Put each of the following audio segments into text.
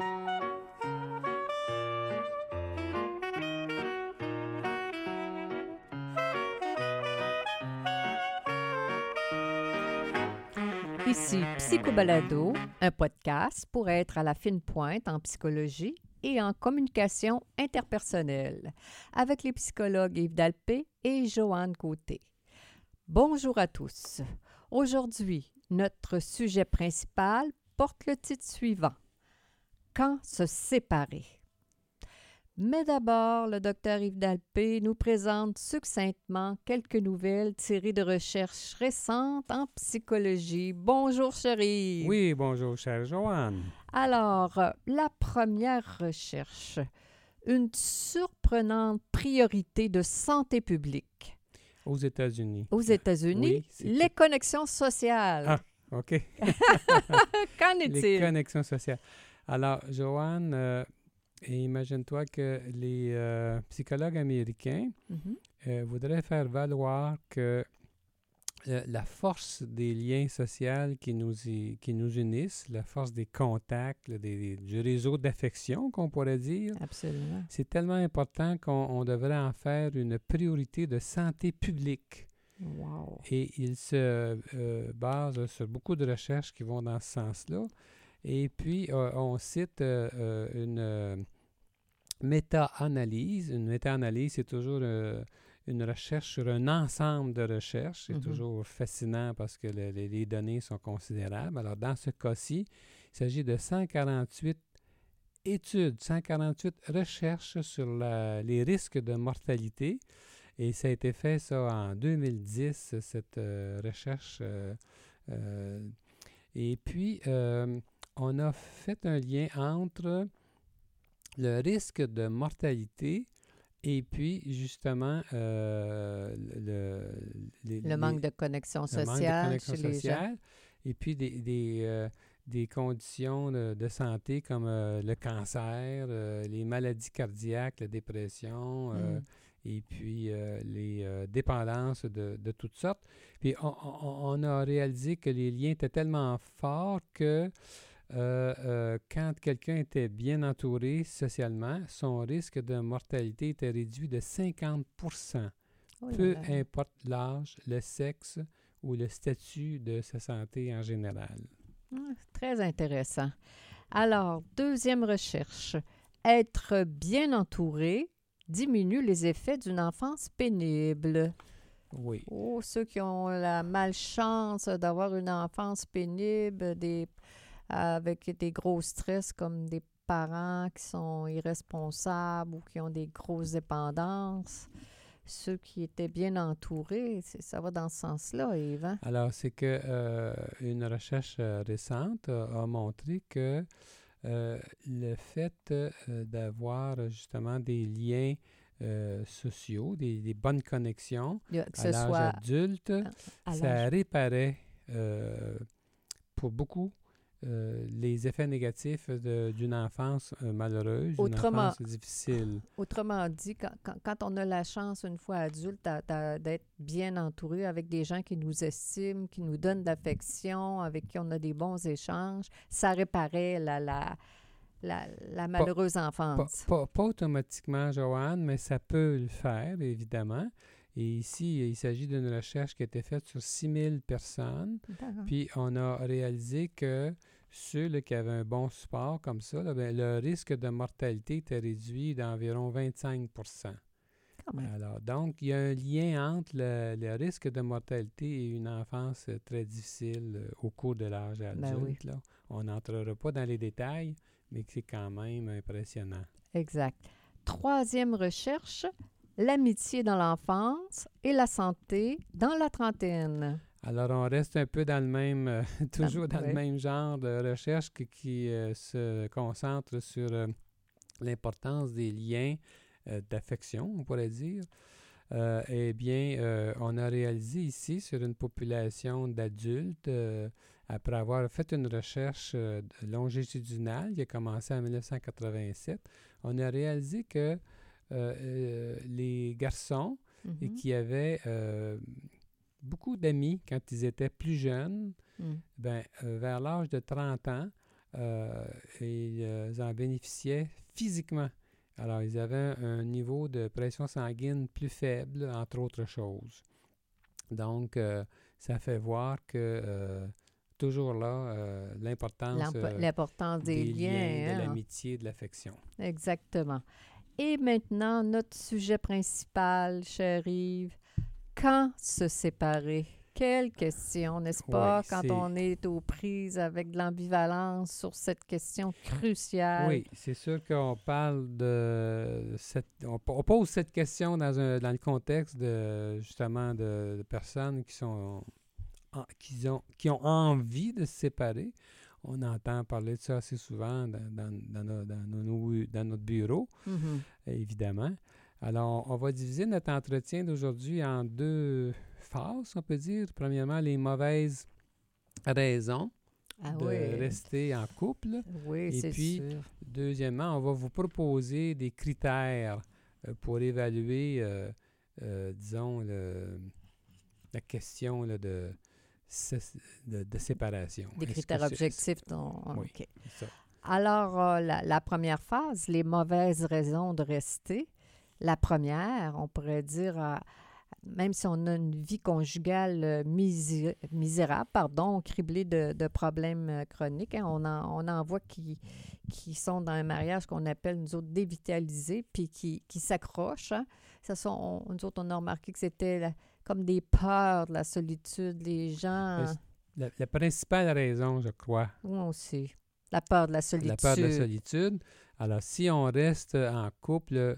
Ici Psychobalado, un podcast pour être à la fine pointe en psychologie et en communication interpersonnelle avec les psychologues Yves Dalpé et Joanne Côté. Bonjour à tous. Aujourd'hui, notre sujet principal porte le titre suivant Quand se séparer mais d'abord, le docteur Yves Dalpé nous présente succinctement quelques nouvelles tirées de recherches récentes en psychologie. Bonjour, chérie. Oui, bonjour, chère Joanne. Alors, la première recherche, une surprenante priorité de santé publique. Aux États-Unis. Aux États-Unis, les connexions sociales. Ah, OK. Qu'en est-il? Les connexions sociales. Alors, Joanne, euh, et imagine-toi que les euh, psychologues américains Mhm. euh, voudraient faire valoir que la force des liens sociaux qui nous, y- qui nous unissent, la force des contacts, des- du réseau d'affection qu'on pourrait dire, Absolument. c'est tellement important qu'on on devrait en faire une priorité de santé publique. Wow. Et il se euh, base sur beaucoup de recherches qui vont dans ce sens-là. Et puis, euh, on cite euh, euh, une méta-analyse. Une méta-analyse, c'est toujours une recherche sur un ensemble de recherches. C'est Mhm. toujours fascinant parce que le- les, les données sont considérables. Alors, dans ce cas-ci, il s'agit de 148 études, 148 recherches sur la- les risques de mortalité. Et ça a été fait, ça, en 2010, cette euh, recherche. euh, euh, et puis, on a fait un lien entre le risque de mortalité et puis, justement, euh, le, les- Le les- manque de connexion le manque de sociale connexion chez les gens. et puis des, des, euh, des conditions de, de santé comme euh, le cancer, les maladies cardiaques, la dépression, Mm. et puis les dépendances de, de toutes sortes. Puis on, on- on a réalisé que les liens étaient tellement forts que quand quelqu'un était bien entouré socialement, son risque de mortalité était réduit de 50 Oh peu importe l'âge, le sexe ou le statut de sa santé en général. Ah, Très intéressant. Alors, deuxième recherche. Être bien entouré diminue les effets d'une enfance pénible. Oui. Oh, ceux qui ont la malchance d'avoir une enfance pénible, des, avec des gros stress comme des parents qui sont irresponsables ou qui ont des grosses dépendances. Ceux qui étaient bien entourés, ça va dans ce sens-là, Yves. hein? Alors, c'est que euh, une recherche euh, récente a, a montré que euh, le fait euh, d'avoir euh, justement des liens euh, sociaux, des, des bonnes connexions Que à l'âge soit adulte, à ça réparait euh, pour beaucoup euh, les effets négatifs d'une enfance euh, malheureuse, d'une Autrement- enfance difficile. Autrement dit, quand, quand- quand on a la chance, une fois adulte, d'être bien entouré avec des gens qui nous estiment, qui nous donnent de l'affection, avec qui on a des bons échanges, ça réparait la, la, la, la malheureuse Pas, enfance. pas- pas automatiquement, Joanne, mais ça peut le faire, évidemment. Et ici, il s'agit d'une recherche qui a été faite sur 6000 personnes. Puis, on a réalisé que ceux qui avaient un bon support comme ça, là, ben, le risque de mortalité était réduit d'environ 25 Quand même. Alors, donc, il y a un lien entre le, le risque de mortalité et une enfance euh, très difficile euh, au cours de l'âge adulte. Ben oui. là. On n'entrera pas dans les détails, mais c'est quand même impressionnant. Exact. Troisième recherche, l'amitié dans l'enfance et la santé dans la trentaine. Alors, on reste un peu dans le même, euh, toujours dans oui. le même genre de recherche qui euh, se concentre sur euh, l'importance des liens d'affection, on pourrait dire. Eh bien, on a réalisé ici sur une population d'adultes, après avoir fait une recherche longitudinale qui a commencé en 1987, on a réalisé que euh, euh, les garçons et Mhm. qui avaient euh, beaucoup d'amis quand ils étaient plus jeunes, Mm. ben, vers l'âge de 30 ans, ils en bénéficiaient physiquement. Alors, ils avaient un niveau de pression sanguine plus faible, entre autres choses. Donc, euh, ça fait voir que toujours là, l'importance l'importance des, liens, de hein. l'amitié, de l'affection. Exactement. Et maintenant, notre sujet principal, cher Yves, quand se séparer? Quelle question, n'est-ce pas, quand on est aux prises avec de l'ambivalence sur cette question cruciale? Oui, c'est sûr qu'on parle de cette. On, pose cette question dans, un, dans le contexte de justement de, personnes qui sont qui ont, qui ont envie de se séparer. On entend parler de ça assez souvent dans, dans, dans, dans notre bureau, mm-hmm. évidemment. Alors, on va diviser notre entretien d'aujourd'hui en deux phases, on peut dire. Premièrement, les mauvaises raisons ah de rester en couple. Oui, Et puis, deuxièmement, on va vous proposer des critères euh, pour évaluer, euh, euh, disons, la question de, de, séparation. Des critères objectifs. Dont... Oui, Alors, la, première phase, les mauvaises raisons de rester. La première, on pourrait dire, euh, même si on a une vie conjugale euh, misérable, pardon, criblée de, problèmes euh, chroniques, hein, on, en, on en voit qui, qui sont dans un mariage qu'on appelle, nous autres, dévitalisés, puis qui, qui s'accrochent. Hein. Ça sont, nous autres, on a remarqué que c'était comme des peurs de la solitude. Les gens... La, la, principale raison, je crois. Moi aussi. La peur de la solitude. La peur de la solitude. Alors, si on reste en couple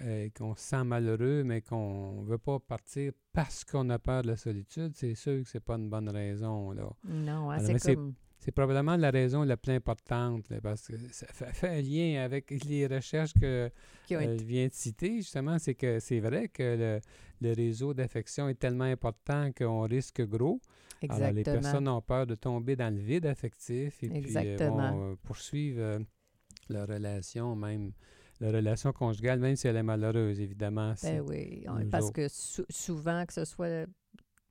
euh, qu'on se sent malheureux, mais qu'on ne veut pas partir parce qu'on a peur de la solitude, c'est sûr que c'est pas une bonne raison. Là. Non, hein, c'est comme... C'est probablement la raison la plus importante, parce que ça fait, un lien avec les recherches que euh, je viens de citer, justement, c'est que c'est vrai que le, réseau d'affection est tellement important qu'on risque gros. Exactement. Alors, les personnes ont peur de tomber dans le vide affectif et puis euh, vont poursuivre leur relation même la relation conjugale, même si elle est malheureuse, évidemment. Ben oui, parce que souvent, que ce soit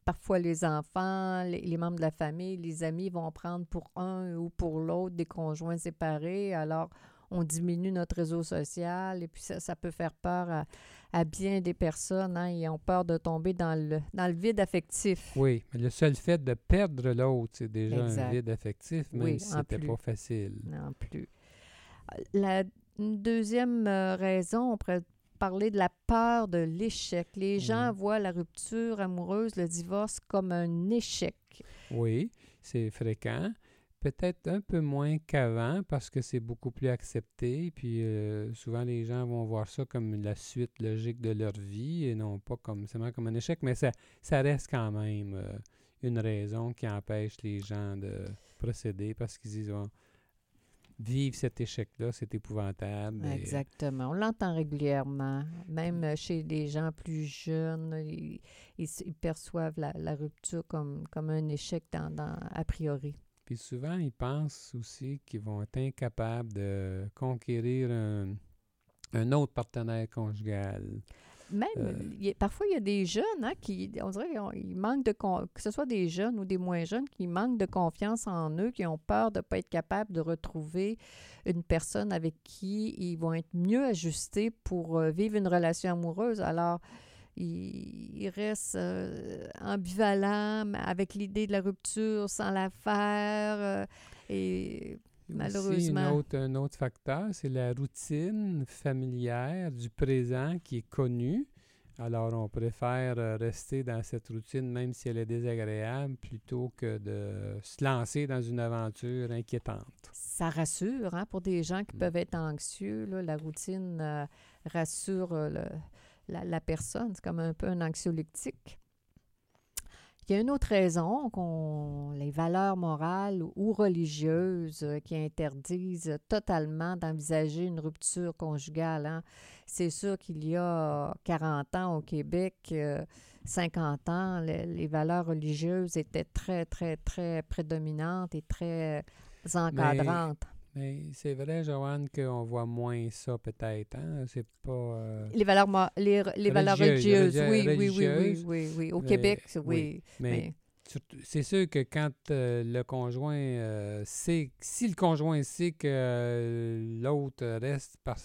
parfois les enfants, les, membres de la famille, les amis vont prendre pour un ou pour l'autre des conjoints séparés. Alors, on diminue notre réseau social et puis ça, peut faire peur à, bien des personnes. Hein, ils ont peur de tomber dans le, dans le vide affectif. Oui, mais le seul fait de perdre l'autre, c'est déjà un vide affectif, même si c'était pas facile. Non plus. La une deuxième euh, raison, on pourrait parler de la peur de l'échec. Les gens voient la rupture amoureuse, le divorce, comme un échec. Oui, c'est fréquent. Peut-être un peu moins qu'avant parce que c'est beaucoup plus accepté. Puis euh, souvent, les gens vont voir ça comme la suite logique de leur vie et non pas comme seulement comme un échec. Mais ça, ça reste quand même euh, une raison qui empêche les gens de procéder parce qu'ils disent vivre cet échec-là, c'est épouvantable. Exactement. On l'entend régulièrement. Même chez des gens plus jeunes, ils, perçoivent la, rupture comme, comme un échec dans, a priori. Puis souvent, ils pensent aussi qu'ils vont être incapables de conquérir un, un autre partenaire conjugal. Même, euh. parfois, il y a des jeunes hein, qui, on dirait qu'ils manquent de, que ce soit des jeunes ou des moins jeunes, qui manquent de confiance en eux, qui ont peur de ne pas être capables de retrouver une personne avec qui ils vont être mieux ajustés pour euh, vivre une relation amoureuse. Alors, ils, restent euh, ambivalents avec l'idée de la rupture sans la faire. et Malheureusement. autre, un autre facteur, c'est la routine familière du présent qui est connue. Alors, on préfère euh, rester dans cette routine, même si elle est désagréable, plutôt que de se lancer dans une aventure inquiétante. Ça rassure, hein, pour des gens qui mm. peuvent être anxieux. la routine euh, rassure euh, la, la, personne. C'est comme un peu un anxiolytique. Il y a une autre raison, qu'on, les valeurs morales ou religieuses euh, qui interdisent totalement d'envisager une rupture conjugale. Hein. C'est sûr qu'il y a 40 ans au Québec, 50 euh, ans, les, valeurs religieuses étaient très, très, très prédominantes et très encadrantes. Mais c'est vrai, Joanne, qu'on voit moins ça peut-être. Hein? C'est pas. Euh, les valeurs, les, les valeurs religieuses, oui, oui, oui, oui, oui, Au Québec, oui. Mais, c'est sûr que quand euh, le conjoint euh, sait, si le conjoint sait que l'autre reste par,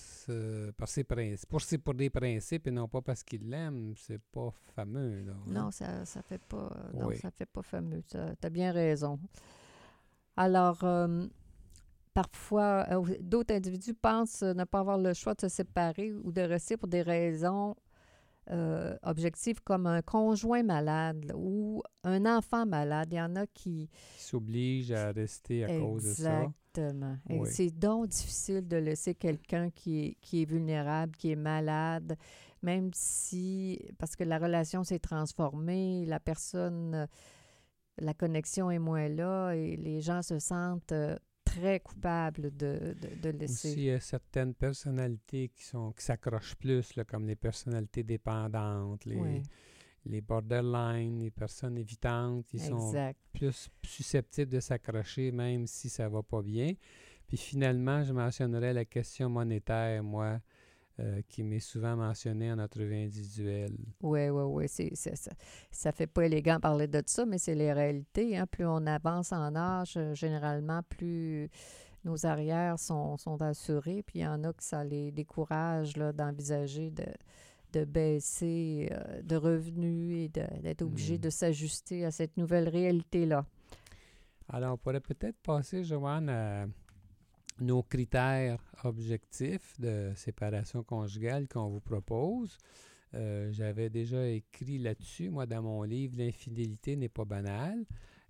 par ses principes, pour, ses- pour des principes et non pas parce qu'il l'aime, c'est pas fameux. là, hein? Non, ça ça fait pas non, Oui. ça fait pas fameux. Tu as bien raison. Alors, parfois, euh, d'autres individus pensent ne pas avoir le choix de se séparer ou de rester pour des raisons euh, objectives comme un conjoint malade là, ou un enfant malade. Il y en a qui... Qui s'oblige à rester à cause de ça. Exactement. Oui. C'est donc difficile de laisser quelqu'un qui est, qui est vulnérable, qui est malade, même si, parce que la relation s'est transformée, la personne, euh, la connexion est moins là et les gens se sentent euh, très coupables de, de, de laisser. Aussi, il y a certaines personnalités qui sont qui s'accrochent plus, là, comme les personnalités dépendantes, les, Oui, les borderline, les personnes évitantes, qui sont plus susceptibles de s'accrocher même si ça va pas bien. Puis finalement, je mentionnerai la question monétaire, moi, euh, qui m'est souvent mentionnée en entrevue individuelle. Oui, oui, oui. C'est, c'est- ça, ça fait pas élégant parler de ça, mais c'est les réalités. Hein. Plus on avance en âge, euh, généralement, plus nos arrières sont, sont assurées. Puis il y en a que ça les décourage là, d'envisager de, de baisser euh, de revenus et de- d'être obligé Mm. de s'ajuster à cette nouvelle réalité-là. Alors, on pourrait peut-être passer, Joanne, à nos critères objectifs de séparation conjugale qu'on vous propose. Euh, J'avais déjà écrit là-dessus, moi, dans mon livre, L'infidélité n'est pas banale.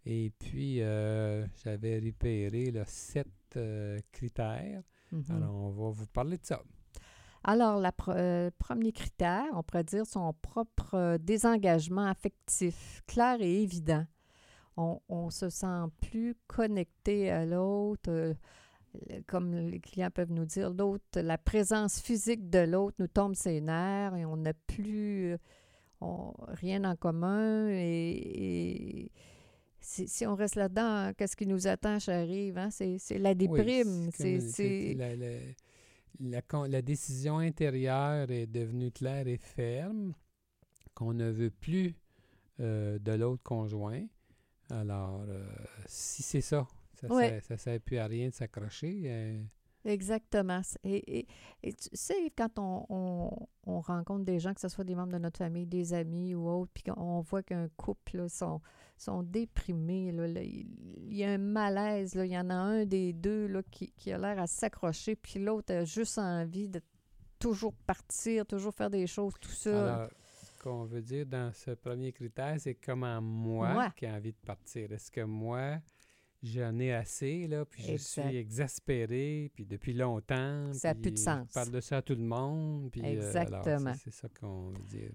Et puis, euh, j'avais repéré là, sept euh, critères. Mhm. Alors, on va vous parler de ça. Alors, le premier critère, on pourrait dire son propre désengagement affectif, clair et évident. On, on se sent plus connecté à l'autre, comme les clients peuvent nous dire, l'autre, la présence physique de l'autre nous tombe ses nerfs et on n'a plus euh, on- rien en commun. Et, et si, si on reste là-dedans, qu'est-ce qui nous attend, j'arrive? Hein? C'est la déprime. c'est c'est comme- c'est- la, la- la con- la décision intérieure est devenue claire et ferme, qu'on ne veut plus euh, de l'autre conjoint. Alors, euh, si c'est ça, ça ne Ouais. sert plus à rien de s'accrocher. euh, Exactement. Et, et- et tu sais, quand on, on- on rencontre des gens, que ce soit des membres de notre famille, des amis ou autres, puis qu'on voit qu'un couple là, sont, sont déprimés, là, là, il y a un malaise, là, il y en a un des deux là, qui, qui a l'air à s'accrocher, puis l'autre a juste envie de toujours partir, toujours faire des choses tout seul. Alors, ce qu'on veut dire dans ce premier critère, c'est comment moi, Moi. qui ai envie de partir? Est-ce que moi, j'en ai assez, là, puis je Exact. suis exaspéré, puis depuis longtemps. Ça a plus de sens. Je parle de ça à tout le monde. Puis, euh, Exactement. c'est- c'est ça qu'on veut dire.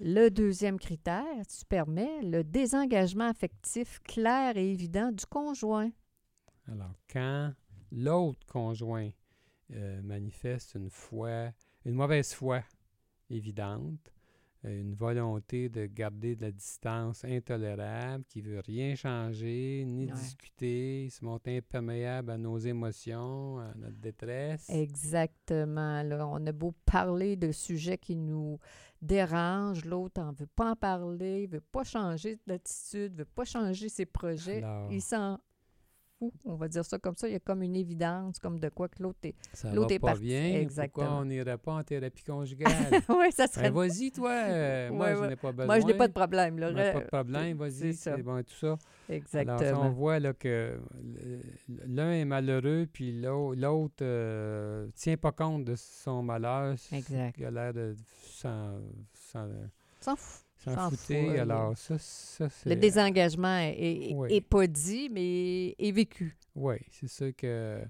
Le deuxième critère, tu permets le désengagement affectif clair et évident du conjoint. Alors, quand l'autre conjoint euh, manifeste une foi, une mauvaise foi évidente, une volonté de garder de la distance intolérable, qui veut rien changer, ni Ouais. discuter, se montre imperméable à nos émotions, à notre détresse. Exactement. Là, on a beau parler de sujets qui nous dérangent, l'autre n'en veut pas en parler, il veut pas changer d'attitude, veut pas changer ses projets. Alors, Il s'en on va dire ça comme ça. Il y a comme une évidence, comme de quoi que l'autre est... ça l'autre va est pas parti. bien, Exactement. pourquoi on n'irait pas en thérapie conjugale? oui, ça serait... Ben, vas-y, toi, euh, moi, Ouais, je n'ai pas besoin. Moi, je n'ai pas de problème. Là. Moi, pas de problème, c'est vas-y, ça. c'est bon et tout ça. Exactement. Alors, on voit là, que euh, l'un est malheureux, puis l'au- l'autre ne tient pas compte de son malheur. Exact. Il a l'air de s'en s'en- S'en fout. S'en S'en fouter. fout, là. Alors, ça, ça c'est... Le désengagement est, est- Oui. est pas dit, mais est vécu. Oui, c'est sûr que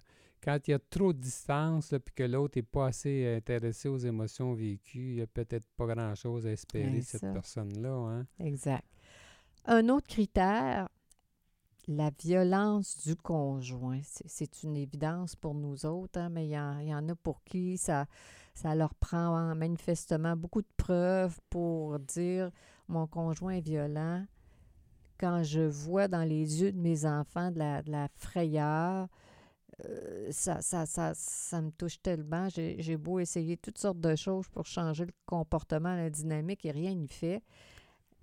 quand il y a trop de distance, là, puis que l'autre n'est pas assez intéressé aux émotions vécues, il n'y a peut-être pas grand-chose à espérer Ouais, de cette personne-là. Hein? Exact. Un autre critère, la violence du conjoint. C'est- une évidence pour nous autres, hein, mais il y, en- il y en a pour qui ça, ça leur prend hein, manifestement beaucoup de preuves pour dire mon conjoint est violent. Quand je vois dans les yeux de mes enfants de la, de la frayeur, euh, ça, ça, ça, ça me touche tellement. J'ai j'ai beau essayer toutes sortes de choses pour changer le comportement, la dynamique, et rien n'y fait.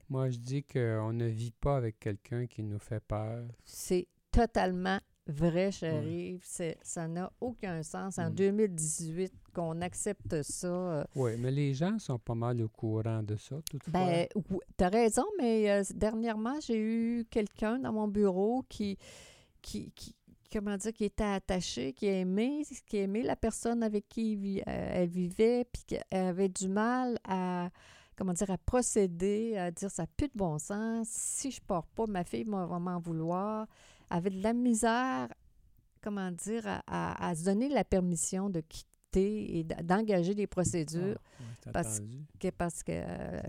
Moi, je dis qu'on ne vit pas avec quelqu'un qui nous fait peur. C'est totalement vrai, chérie. Ça n'a aucun sens en Mm. 2018 qu'on accepte ça. euh, Oui, mais les gens sont pas mal au courant de ça, toutefois. Ben, oui, t'as raison, mais euh, dernièrement, j'ai eu quelqu'un dans mon bureau qui, qui, qui- comment dire, qui était attaché, qui aimait, qui aimait la personne avec qui euh, elle vivait, puis qui avait du mal à, comment dire, à procéder, à dire ça n'a plus de bon sens. Si je pars pas, ma fille va m'en vouloir. Avait de la misère, comment dire, à, à- à se donner la permission de quitter et d'engager des Ah, procédures ouais, c'est parce que- parce que euh,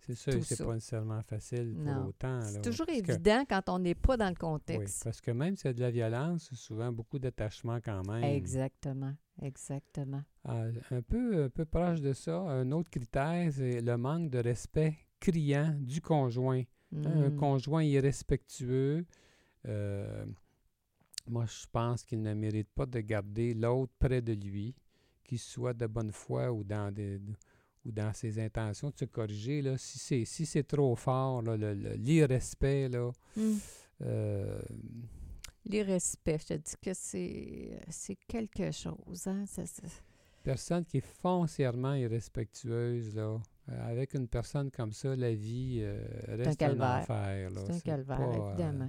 C'est sûr, ça. pas nécessairement facile pour Non. autant. C'est toujours parce que- évident quand on n'est pas dans le oui, contexte. parce que même s'il y a de la violence, c'est souvent beaucoup d'attachement quand même. Exactement, exactement. Ah, un, peu, un peu proche de ça, un autre critère, c'est le manque de respect criant du conjoint. Un Mm. conjoint irrespectueux, euh, moi, je pense qu'il ne mérite pas de garder l'autre près de lui, qu'il soit de bonne foi ou dans, des, ou dans ses intentions de se corriger. Là. Si c'est si c'est trop fort, là, le- le- l'irrespect, là, Mm. euh, L'irrespect, je te dis que c'est c'est quelque chose. Hein? Ça- ça- personne qui est foncièrement irrespectueuse, là, euh, avec une personne comme ça, la vie euh, reste un, calvaire. enfer. C'est un calvaire, pas, euh, évidemment. euh,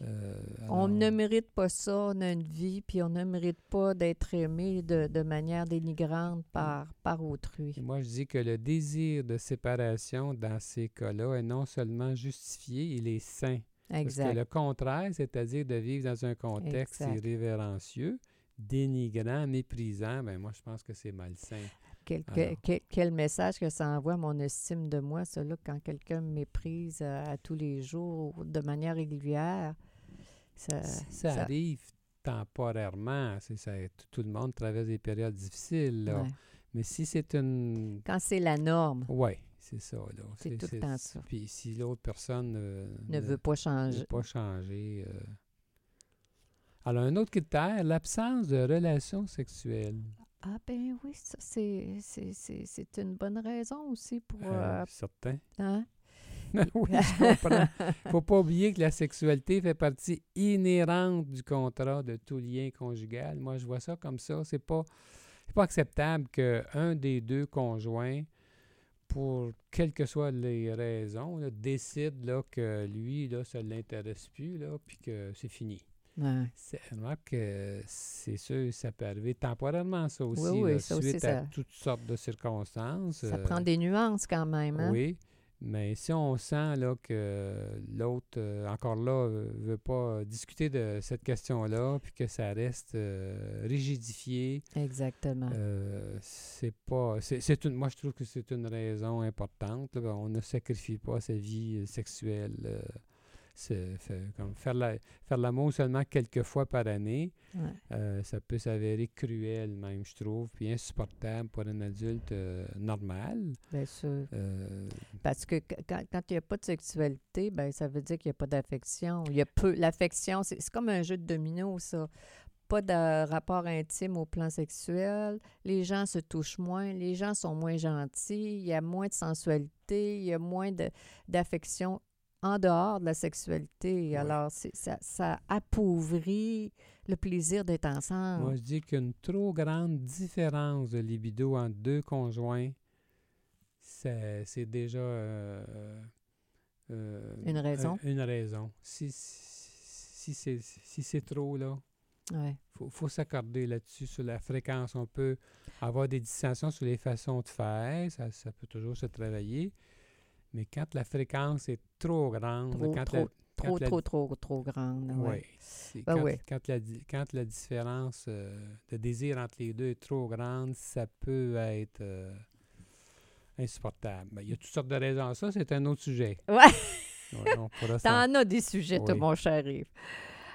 on alors- ne mérite pas ça, on a une vie, puis on ne mérite pas d'être aimé de, de manière dénigrante par, par autrui. Et moi, je dis que le désir de séparation dans ces cas-là est non seulement justifié, il est sain. Parce que Exact. le contraire, c'est-à-dire de vivre dans un contexte Exact. irrévérencieux, dénigrant, méprisant, ben moi, je pense que c'est malsain. Quel, quel message que ça envoie à mon estime de moi, là, quand quelqu'un me méprise à, à tous les jours de manière régulière. Ça, Si ça, ça- arrive temporairement, c'est ça, tout, le monde traverse des périodes difficiles, là. ouais. mais si c'est une... Quand c'est la norme, Oui, c'est ça. C'est tout le temps ça. Puis si l'autre personne euh, ne veut pas ne changer. veut pas changer... euh. Alors, un autre critère, l'absence de relations sexuelles. Ah ben oui, ça, c'est, c'est, c'est, c'est une bonne raison aussi pour... Euh, euh, certain. hein? oui, je comprends. faut pas oublier que la sexualité fait partie inhérente du contrat de tout lien conjugal. Moi, je vois ça comme ça. C'est pas, c'est pas acceptable qu'un des deux conjoints, pour quelles que soient les raisons, là, décide là, que lui, là, ça ne l'intéresse plus, là, puis que c'est fini. Ouais. C'est, remarque que c'est sûr, ça peut arriver temporairement, ça aussi, oui, là, ça aussi, suite à toutes sortes de circonstances. Ça euh, prend des nuances quand même. Hein? oui, mais si on sent là, que l'autre, euh, encore là, ne veut pas discuter de cette question-là, puis que ça reste euh, rigidifié, Exactement. euh, c'est pas. C'est, c'est une, moi, je trouve que c'est une raison importante. là. on ne sacrifie pas sa vie euh, sexuelle. C'est fait- comme faire, la, faire l'amour seulement quelques fois par année, Ouais. euh, ça peut s'avérer cruel même, je trouve, puis insupportable pour un adulte euh, normal. Bien sûr. Euh, Parce que qu- quand quand il n'y a pas de sexualité, ben ça veut dire qu'il n'y a pas d'affection. Il y a peu. L'affection, c'est c'est comme un jeu de domino, ça. Pas de rapport intime au plan sexuel. Les gens se touchent moins. Les gens sont moins gentils. Il y a moins de sensualité. Il y a moins de- d'affection en dehors de la sexualité. Alors, ça, ça appauvrit le plaisir d'être ensemble. Moi, je dis qu'une trop grande différence de libido entre deux conjoints, c'est déjà euh, euh, Une raison. un- une raison. Si, si, c'est si c'est trop, là, Ouais. faut, faut s'accorder là-dessus, sur la fréquence. On peut avoir des distinctions sur les façons de faire, ça, ça peut toujours se travailler. Mais quand la fréquence est trop grande, Trop, quand trop, la, Trop, la- trop, trop, trop grande. oui. Ouais. Ben quand, ouais. quand la, quand la différence euh, de désir entre les deux est trop grande, ça peut être euh, insupportable. Ben, il y a toutes sortes de raisons à ça, c'est un autre sujet. Ouais. Ouais, T'en as des sujets, toi, Oui. mon cher Yves.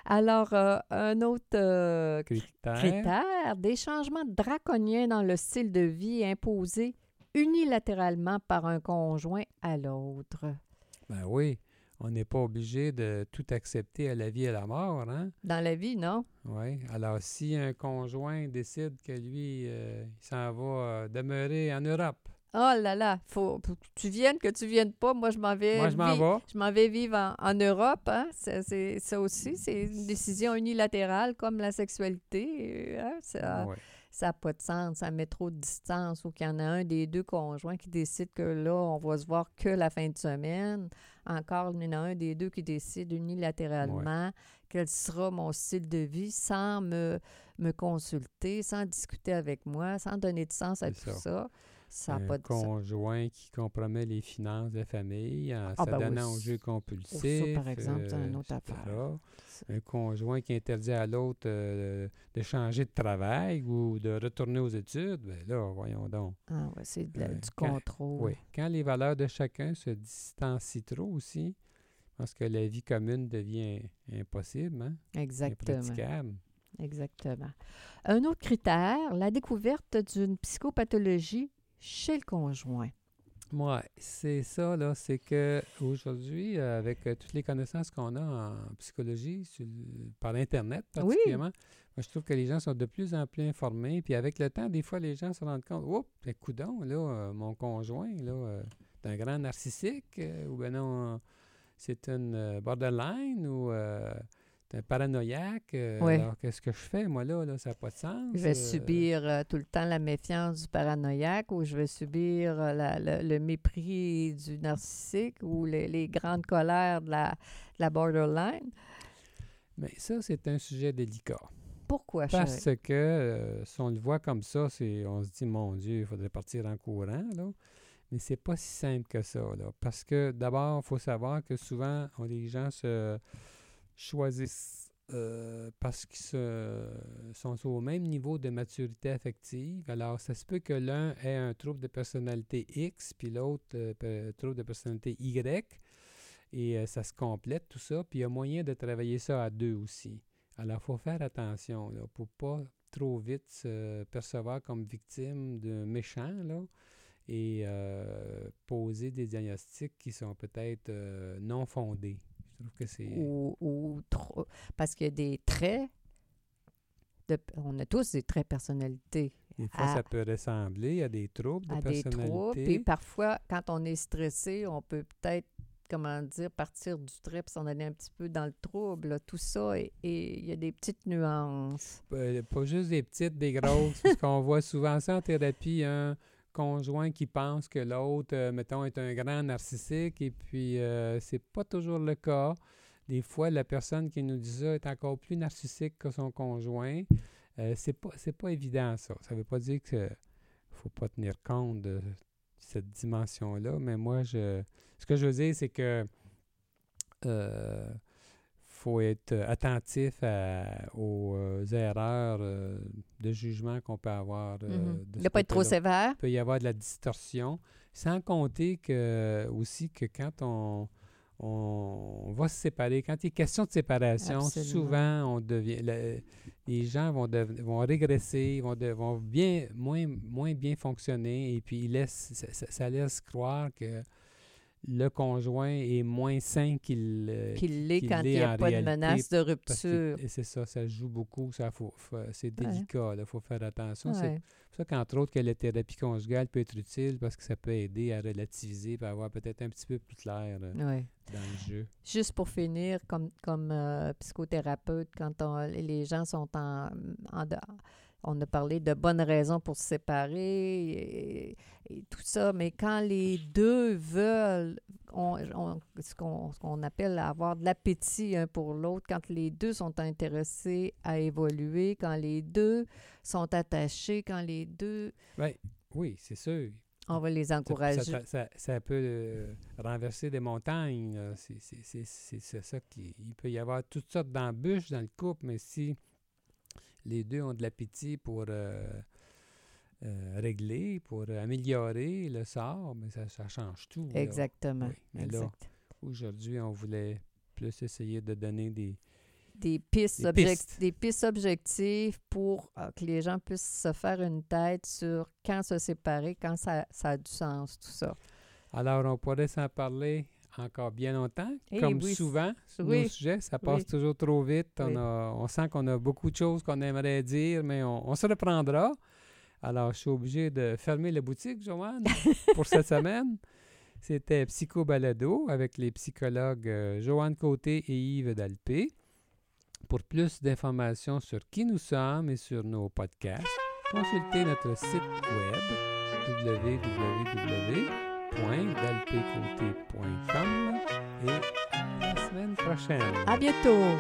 Alors, euh, un autre euh, critère. critère, des changements draconiens dans le style de vie imposés unilatéralement par un conjoint à l'autre. Ben oui, on n'est pas obligé de tout accepter à la vie et à la mort, hein? Dans la vie, non? Oui. Alors, si un conjoint décide que lui, euh, il s'en va euh, demeurer en Europe, Oh là là, faut, faut que tu viennes, que tu viennes pas. Moi, je m'en vais. Moi, je m'en vais. Je m'en vais vivre en, en Europe. Hein? Ça, c'est- ça aussi, c'est une décision unilatérale comme la sexualité. hein? Ça Ouais. N'a pas de sens. Ça met trop de distance ou qu'il y en a un des deux conjoints qui décide que là, on va se voir que la fin de semaine. Encore, il y en a un des deux qui décide unilatéralement quel sera mon style de vie sans me, me consulter, sans discuter avec moi, sans donner de sens à tout ça. ça. Ça un pas de sens. conjoint qui compromet les finances de la famille en Ah, ben oui, s'adonnant aux jeux compulsifs. par exemple, c'est une euh, autre etc. affaire. Un conjoint qui interdit à l'autre euh, de changer de travail ou de retourner aux études. Ben là, voyons donc. Ah ouais, c'est Euh, du quand- contrôle. Oui. Quand les valeurs de chacun se distancient trop aussi, parce que la vie commune devient impossible, hein, Exactement. impraticable. Exactement. Un autre critère, la découverte d'une psychopathologie chez le conjoint. Moi, c'est ça, là, c'est que aujourd'hui, euh, avec euh, toutes les connaissances qu'on a en psychologie, sur par Internet Oui. particulièrement, moi, je trouve que les gens sont de plus en plus informés. Puis avec le temps, des fois, les gens se rendent compte, oups, ben, coudon, là, euh, mon conjoint, là, euh, est un grand narcissique, ou ben non, c'est une borderline, ou paranoïaque. euh. Alors, qu'est-ce que je fais, moi, là, là ça n'a pas de sens. Je vais euh, subir euh, tout le temps la méfiance du paranoïaque ou je vais subir la- le, le mépris du narcissique ou les, les grandes colères de la, de la borderline? Mais ça, c'est un sujet délicat. Pourquoi, chérie? Parce que si on le voit comme ça, c'est, on se dit, mon Dieu, il faudrait partir en courant, là. Mais c'est pas si simple que ça, là. Parce que d'abord, il faut savoir que souvent, on- les gens se choisissent euh, parce qu'ils sont au même niveau de maturité affective. Alors, ça se peut que l'un ait un trouble de personnalité X, puis l'autre euh, trouble de personnalité Y. Et euh, ça se complète, tout ça. Puis il y a moyen de travailler ça à deux aussi. Alors, il faut faire attention là, pour pas trop vite se percevoir comme victime d'un méchant là, et euh, poser des diagnostics qui sont peut-être non fondés. Je trouve que c'est... Ou, ou trop. Parce qu'il y a des traits. De, on a tous des traits de personnalité. Des fois, à- ça peut ressembler à des troubles de à des personnalité. troubles. Puis parfois, quand on est stressé, on peut peut-être, comment dire, partir du trait puis s'en aller un petit peu dans le trouble. là. Tout ça, et il y a des petites nuances. Pas- pas juste des petites, des grosses, parce qu'on voit souvent ça en thérapie, un conjoint qui pense que l'autre, euh, mettons, est un grand narcissique, et puis euh, c'est pas toujours le cas. Des fois, la personne qui nous dit ça est encore plus narcissique que son conjoint. Euh, c'est pas pas évident ça. Ça veut pas dire que faut pas tenir compte de cette dimension-là, mais moi je ce que je veux dire c'est que euh, faut être attentif aux euh, erreurs de jugement qu'on peut avoir. euh, Mhm. de ne pas être trop sévère. Il peut y avoir de la distorsion, sans compter que aussi que quand on, on va se séparer, quand il est question de séparation, Absolument. souvent on devient le- les gens vont, vont régresser, vont, de- vont bien moins, moins bien fonctionner et puis ils laissent, ça laisse croire que le conjoint est moins sain qu'il euh, Qu'il l'est quand il n'y a pas de menace de rupture. c'est ça, ça joue beaucoup, ça faut, faut- c'est délicat, il faut faire attention. C'est pour ça qu'entre autres, que la thérapie conjugale peut être utile parce que ça peut aider à relativiser et avoir peut-être un petit peu plus clair euh, Ouais. dans le jeu. Juste pour finir, comme, comme euh, psychothérapeute, quand on- les gens sont en, en on a parlé de bonnes raisons pour se séparer et, et tout ça, mais quand les deux veulent, on, on- ce qu'on appelle avoir de l'appétit un pour l'autre, quand les deux sont intéressés à évoluer, quand les deux sont attachés, quand les deux, Ben, oui, c'est sûr. on va les encourager. ça- ça- ça peut euh, renverser des montagnes. C'est ça qui. Il peut y avoir toutes sortes d'embûches dans le couple, mais si les deux ont de l'appétit pour euh, euh, régler, pour améliorer le sort, mais ça, ça change tout. Exactement. Oui, mais là, exact. Aujourd'hui, on voulait plus essayer de donner des, des pistes, Des object- pistes. des pistes objectives pour euh, que les gens puissent se faire une tête sur quand se séparer, quand ça, ça a du sens, tout ça. Alors, on pourrait s'en parler encore bien longtemps. Eh Comme oui, souvent, sur oui, nos sujets, ça passe oui. toujours trop vite. On, a- on sent qu'on a beaucoup de choses qu'on aimerait dire, mais on, on se reprendra. Alors, je suis obligé de fermer la boutique, Joanne, pour cette semaine. C'était Psycho Balado avec les psychologues euh, Joanne Côté et Yves Dalpé. Pour plus d'informations sur qui nous sommes et sur nos podcasts, consultez notre site web www.dalpécoté.com et à la semaine prochaine. À bientôt!